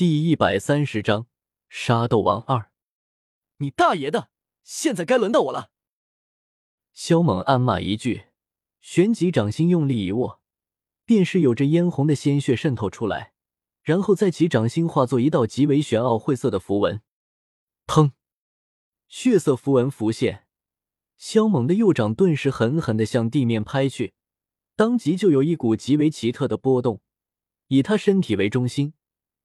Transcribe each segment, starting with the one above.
第一百三十章杀斗王二。你大爷的！现在该轮到我了。萧猛暗骂一句，旋即掌心用力一握，便是有着嫣红的鲜血渗透出来，然后在其掌心化作一道极为玄奥晦涩的符文。砰！血色符文浮现，萧猛的右掌顿时狠狠的向地面拍去，当即就有一股极为奇特的波动，以他身体为中心。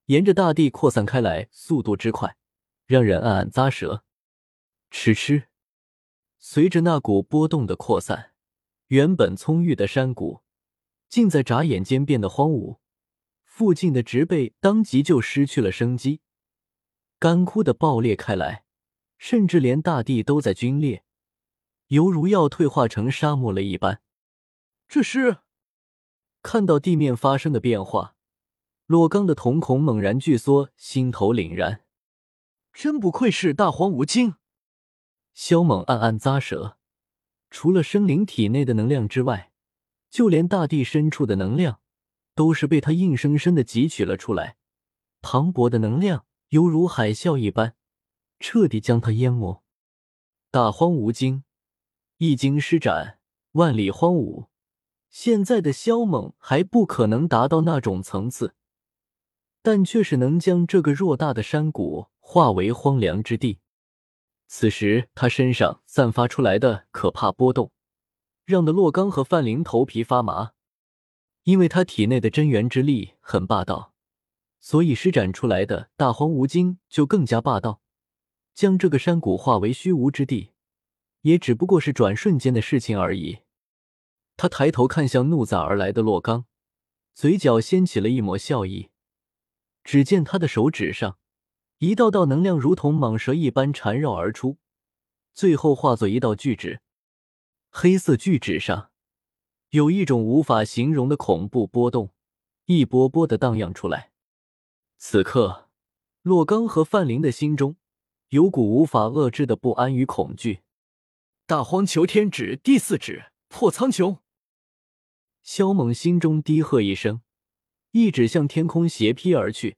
沿着大地扩散开来，速度之快，让人暗暗咂舌。哧哧，随着那股波动的扩散，原本葱郁的山谷，竟在眨眼间变得荒芜。附近的植被当即就失去了生机，干枯的爆裂开来，甚至连大地都在龟裂，犹如要退化成沙漠了一般。这是看到地面发生的变化。洛刚的瞳孔猛然聚缩，心头凛然，真不愧是大荒无精。萧猛暗暗咂舌，除了生灵体内的能量之外，就连大地深处的能量，都是被他硬生生的汲取了出来。磅礴的能量犹如海啸一般，彻底将他淹没。大荒无精，一经施展，万里荒芜。现在的萧猛还不可能达到那种层次。但却是能将这个偌大的山谷化为荒凉之地。此时他身上散发出来的可怕波动，让的洛刚和范林头皮发麻。因为他体内的真元之力很霸道，所以施展出来的大荒无精就更加霸道，将这个山谷化为虚无之地，也只不过是转瞬间的事情而已。他抬头看向怒砸而来的洛刚，嘴角掀起了一抹笑意。只见他的手指上，一道道能量如同蟒蛇一般缠绕而出，最后化作一道巨指。黑色巨指上有一种无法形容的恐怖波动，一波波的荡漾出来。此刻，洛刚和范林的心中有股无法遏制的不安与恐惧。大荒求天指第四指破苍穹。萧猛心中低喝一声。一指向天空斜劈而去，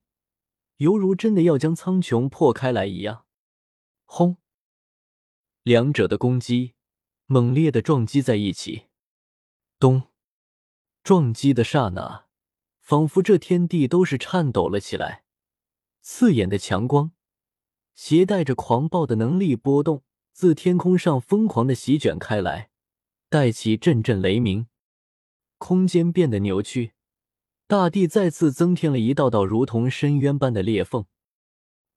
犹如真的要将苍穹破开来一样。轰！两者的攻击猛烈的撞击在一起。咚！撞击的刹那，仿佛这天地都是颤抖了起来。刺眼的强光，携带着狂暴的能力波动，自天空上疯狂的席卷开来，带起阵阵雷鸣。空间变得扭曲。大地再次增添了一道道如同深渊般的裂缝，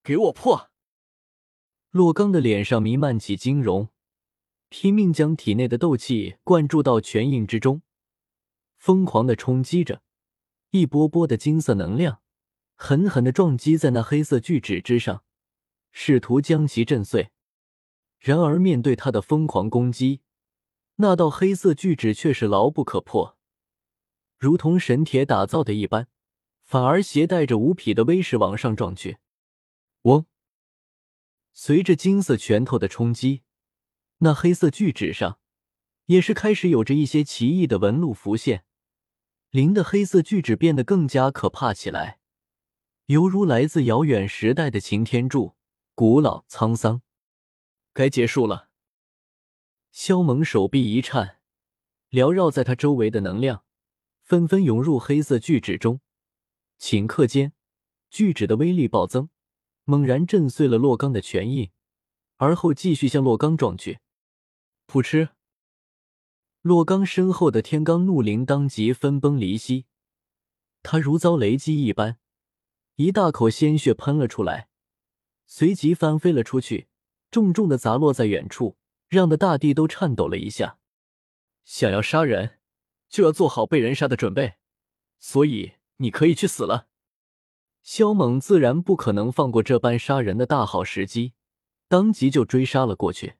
给我破！洛刚的脸上弥漫起惊容，拼命将体内的斗气灌注到拳印之中，疯狂的冲击着，一波波的金色能量狠狠的撞击在那黑色巨纸之上，试图将其震碎。然而面对他的疯狂攻击，那道黑色巨纸却是牢不可破。如同神铁打造的一般，反而携带着无匹的威势往上撞去。嗡！随着金色拳头的冲击，那黑色巨指上也是开始有着一些奇异的纹路浮现。灵的黑色巨指变得更加可怕起来，犹如来自遥远时代的擎天柱，古老沧桑。该结束了。萧猛手臂一颤，缭绕在他周围的能量。纷纷涌入黑色巨指中，顷刻间，巨指的威力暴增，猛然震碎了洛刚的拳印，而后继续向洛刚撞去。噗嗤！洛刚身后的天罡怒灵当即分崩离析，他如遭雷击一般，一大口鲜血喷了出来，随即翻飞了出去，重重的砸落在远处，让的大地都颤抖了一下。想要杀人？就要做好被人杀的准备，所以你可以去死了。萧猛自然不可能放过这般杀人的大好时机，当即就追杀了过去。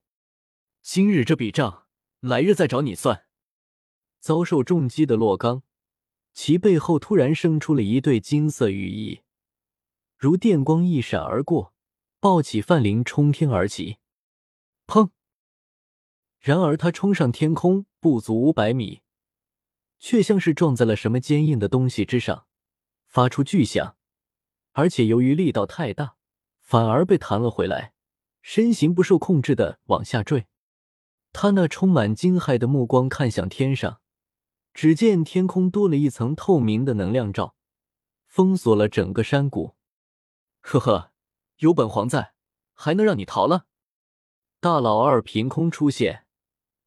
今日这笔账，来日再找你算。遭受重击的洛刚，其背后突然生出了一对金色羽翼，如电光一闪而过，抱起范林冲天而起。砰！然而他冲上天空不足五百米。却像是撞在了什么坚硬的东西之上，发出巨响，而且由于力道太大，反而被弹了回来，身形不受控制的往下坠。他那充满惊骇的目光看向天上，只见天空多了一层透明的能量罩，封锁了整个山谷。呵呵，有本皇在，还能让你逃了？大老二凭空出现，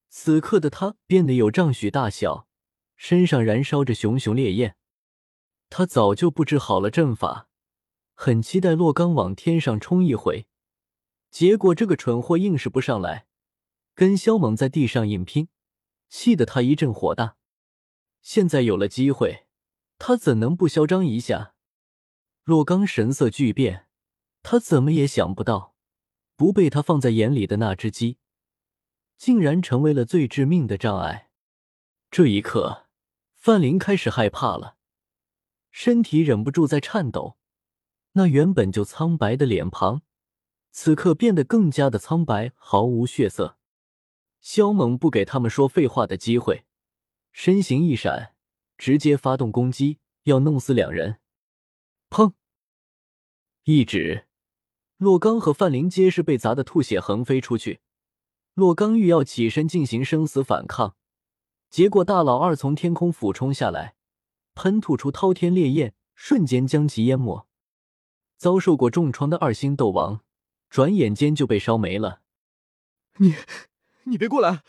此刻的他变得有丈许大小，身上燃烧着熊熊烈焰。他早就布置好了阵法，很期待洛刚往天上冲一回，结果这个蠢货硬是不上来，跟萧猛在地上硬拼，气得他一阵火大。现在有了机会，他怎能不嚣张一下？洛刚神色巨变，他怎么也想不到。不被他放在眼里的那只鸡，竟然成为了最致命的障碍。这一刻，范林开始害怕了，身体忍不住在颤抖。那原本就苍白的脸庞，此刻变得更加的苍白，毫无血色。萧猛不给他们说废话的机会，身形一闪，直接发动攻击，要弄死两人。砰！一指。洛刚和范林皆是被砸得吐血横飞出去。洛刚欲要起身进行生死反抗，结果大老二从天空俯冲下来，喷吐出滔天烈焰，瞬间将其淹没。遭受过重创的二星斗王，转眼间就被烧没了。你，你别过来！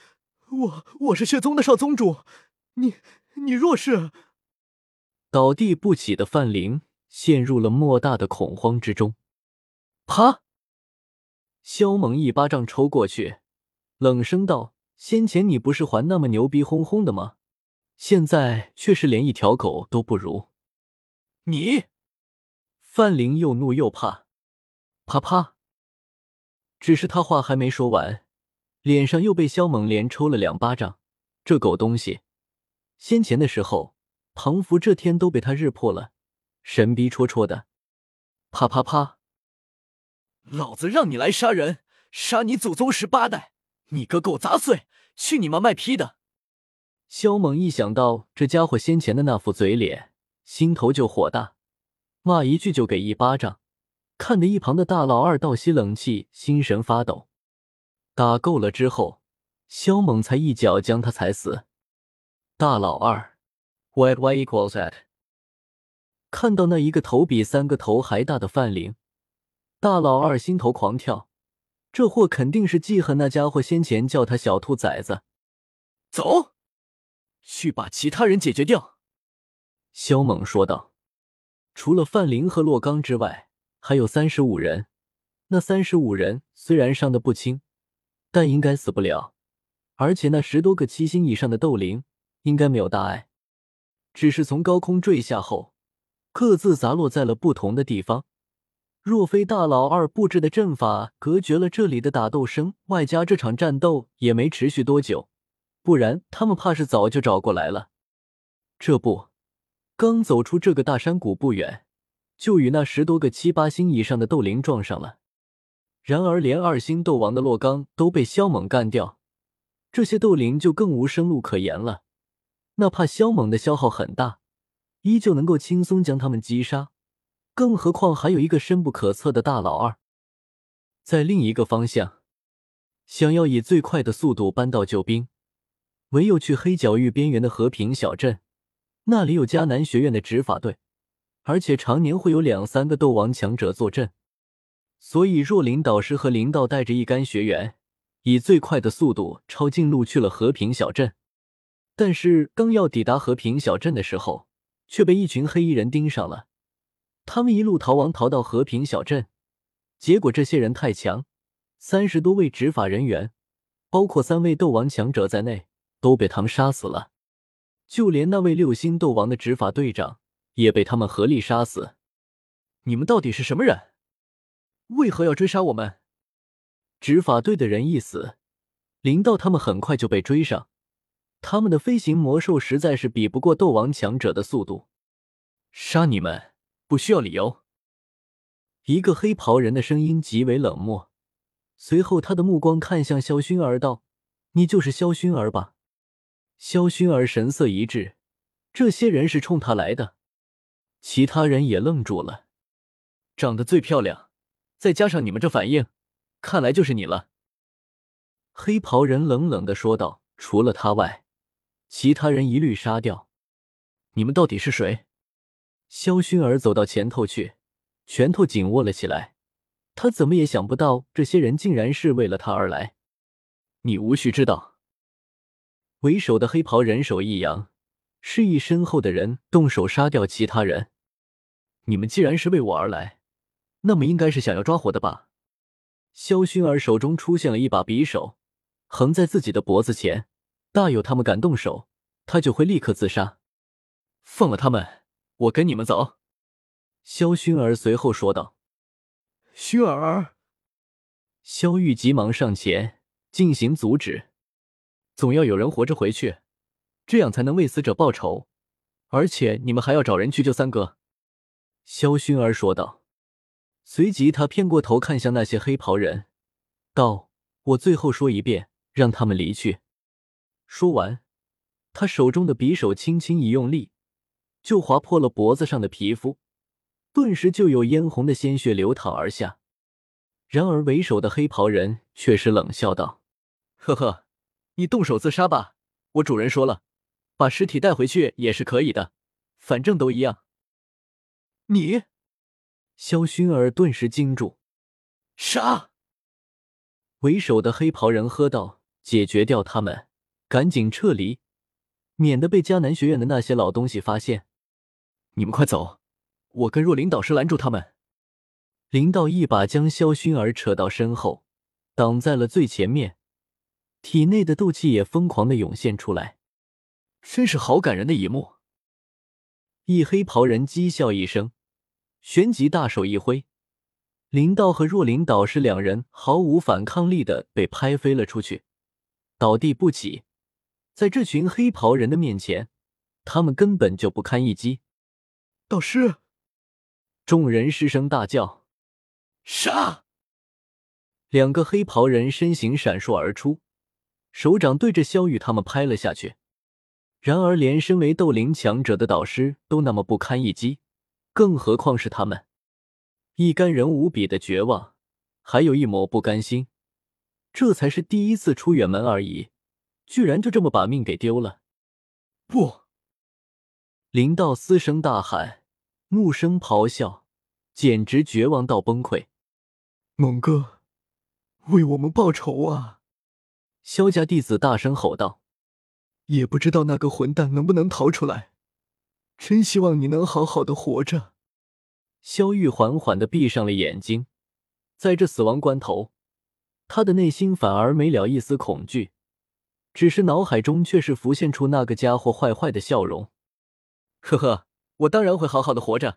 我我是血宗的少宗主，你你若是……倒地不起的范林陷入了莫大的恐慌之中。啪！萧猛一巴掌抽过去，冷声道：“先前你不是还那么牛逼哄哄的吗？现在却是连一条狗都不如。”你，范林又怒又怕。啪啪！只是他话还没说完，脸上又被萧猛连抽了两巴掌。这狗东西，先前的时候，庞福这天都被他日破了，神逼戳戳的。啪啪啪！老子让你来杀人，杀你祖宗十八代！你个狗杂碎，去你妈卖批的！萧猛一想到这家伙先前的那副嘴脸，心头就火大，骂一句就给一巴掌，看得一旁的大老二倒吸冷气，心神发抖。打够了之后，萧猛才一脚将他踩死。大老二，What Y equals at？看到那一个头比三个头还大的范灵。大老二心头狂跳，这货肯定是记恨那家伙先前叫他小兔崽子。走，去把其他人解决掉。”萧猛说道。除了范林和洛刚之外，还有三十五人。那三十五人虽然伤得不轻，但应该死不了。而且那十多个七星以上的斗灵应该没有大碍，只是从高空坠下后，各自砸落在了不同的地方。若非大老二布置的阵法隔绝了这里的打斗声，外加这场战斗也没持续多久，不然他们怕是早就找过来了。这不，刚走出这个大山谷不远，就与那十多个七八星以上的斗灵撞上了。然而，连二星斗王的洛刚都被萧猛干掉，这些斗灵就更无生路可言了。哪怕萧猛的消耗很大，依旧能够轻松将他们击杀。更何况还有一个深不可测的大老二，在另一个方向，想要以最快的速度搬到救兵，唯有去黑角域边缘的和平小镇，那里有迦南学院的执法队，而且常年会有两三个斗王强者坐镇，所以若琳导师和林道带着一干学员，以最快的速度抄近路去了和平小镇，但是刚要抵达和平小镇的时候，却被一群黑衣人盯上了。他们一路逃亡，逃到和平小镇，结果这些人太强，三十多位执法人员，包括三位斗王强者在内，都被他们杀死了。就连那位六星斗王的执法队长也被他们合力杀死。你们到底是什么人？为何要追杀我们？执法队的人一死，林道他们很快就被追上。他们的飞行魔兽实在是比不过斗王强者的速度，杀你们！不需要理由。一个黑袍人的声音极为冷漠，随后他的目光看向萧薰儿，道：“你就是萧薰儿吧？”萧薰儿神色一滞，这些人是冲他来的。其他人也愣住了。长得最漂亮，再加上你们这反应，看来就是你了。”黑袍人冷冷的说道。除了他外，其他人一律杀掉。你们到底是谁？萧薰儿走到前头去，拳头紧握了起来。他怎么也想不到，这些人竟然是为了他而来。你无需知道。为首的黑袍人手一扬，示意身后的人动手杀掉其他人。你们既然是为我而来，那么应该是想要抓活的吧？萧薰儿手中出现了一把匕首。横在自己的脖子前，大有他们敢动手，他就会立刻自杀。放了他们，我跟你们走。”萧薰儿随后说道。“薰儿！”萧玉急忙上前进行阻止。总要有人活着回去，这样才能为死者报仇。而且你们还要找人去救三哥。”萧薰儿说道。随即，他偏过头看向那些黑袍人，道：“我最后说一遍。”让他们离去。说完，他手中的匕首轻轻一用力，就划破了脖子上的皮肤，顿时就有嫣红的鲜血流淌而下。然而，为首的黑袍人却是冷笑道：“呵呵，你动手自杀吧。我主人说了，把尸体带回去也是可以的，反正都一样。”你，萧薰儿顿时惊住，杀！为首的黑袍人喝道。解决掉他们，赶紧撤离，免得被迦南学院的那些老东西发现。你们快走，我跟若琳导师拦住他们。林道一把将萧薰儿扯到身后，挡在了最前面，体内的斗气也疯狂的涌现出来，真是好感人的一幕。一黑袍人讥笑一声，旋即大手一挥，林道和若琳导师两人毫无反抗力的被拍飞了出去。倒地不起，在这群黑袍人的面前，他们根本就不堪一击。导师，众人失声大叫：“杀！”两个黑袍人身形闪烁而出，手掌对着萧雨他们拍了下去。然而，连身为斗灵强者的导师都那么不堪一击，更何况是他们？一干人无比的绝望，还有一抹不甘心。这才是第一次出远门而已，居然就这么把命给丢了！不！林道嘶声大喊，怒声咆哮，简直绝望到崩溃。猛哥，为我们报仇啊！萧家弟子大声吼道：“也不知道那个混蛋能不能逃出来，真希望你能好好的活着。”萧玉缓缓的闭上了眼睛，在这死亡关头。他的内心反而没了一丝恐惧，只是脑海中却是浮现出那个家伙坏坏的笑容。呵呵，我当然会好好的活着。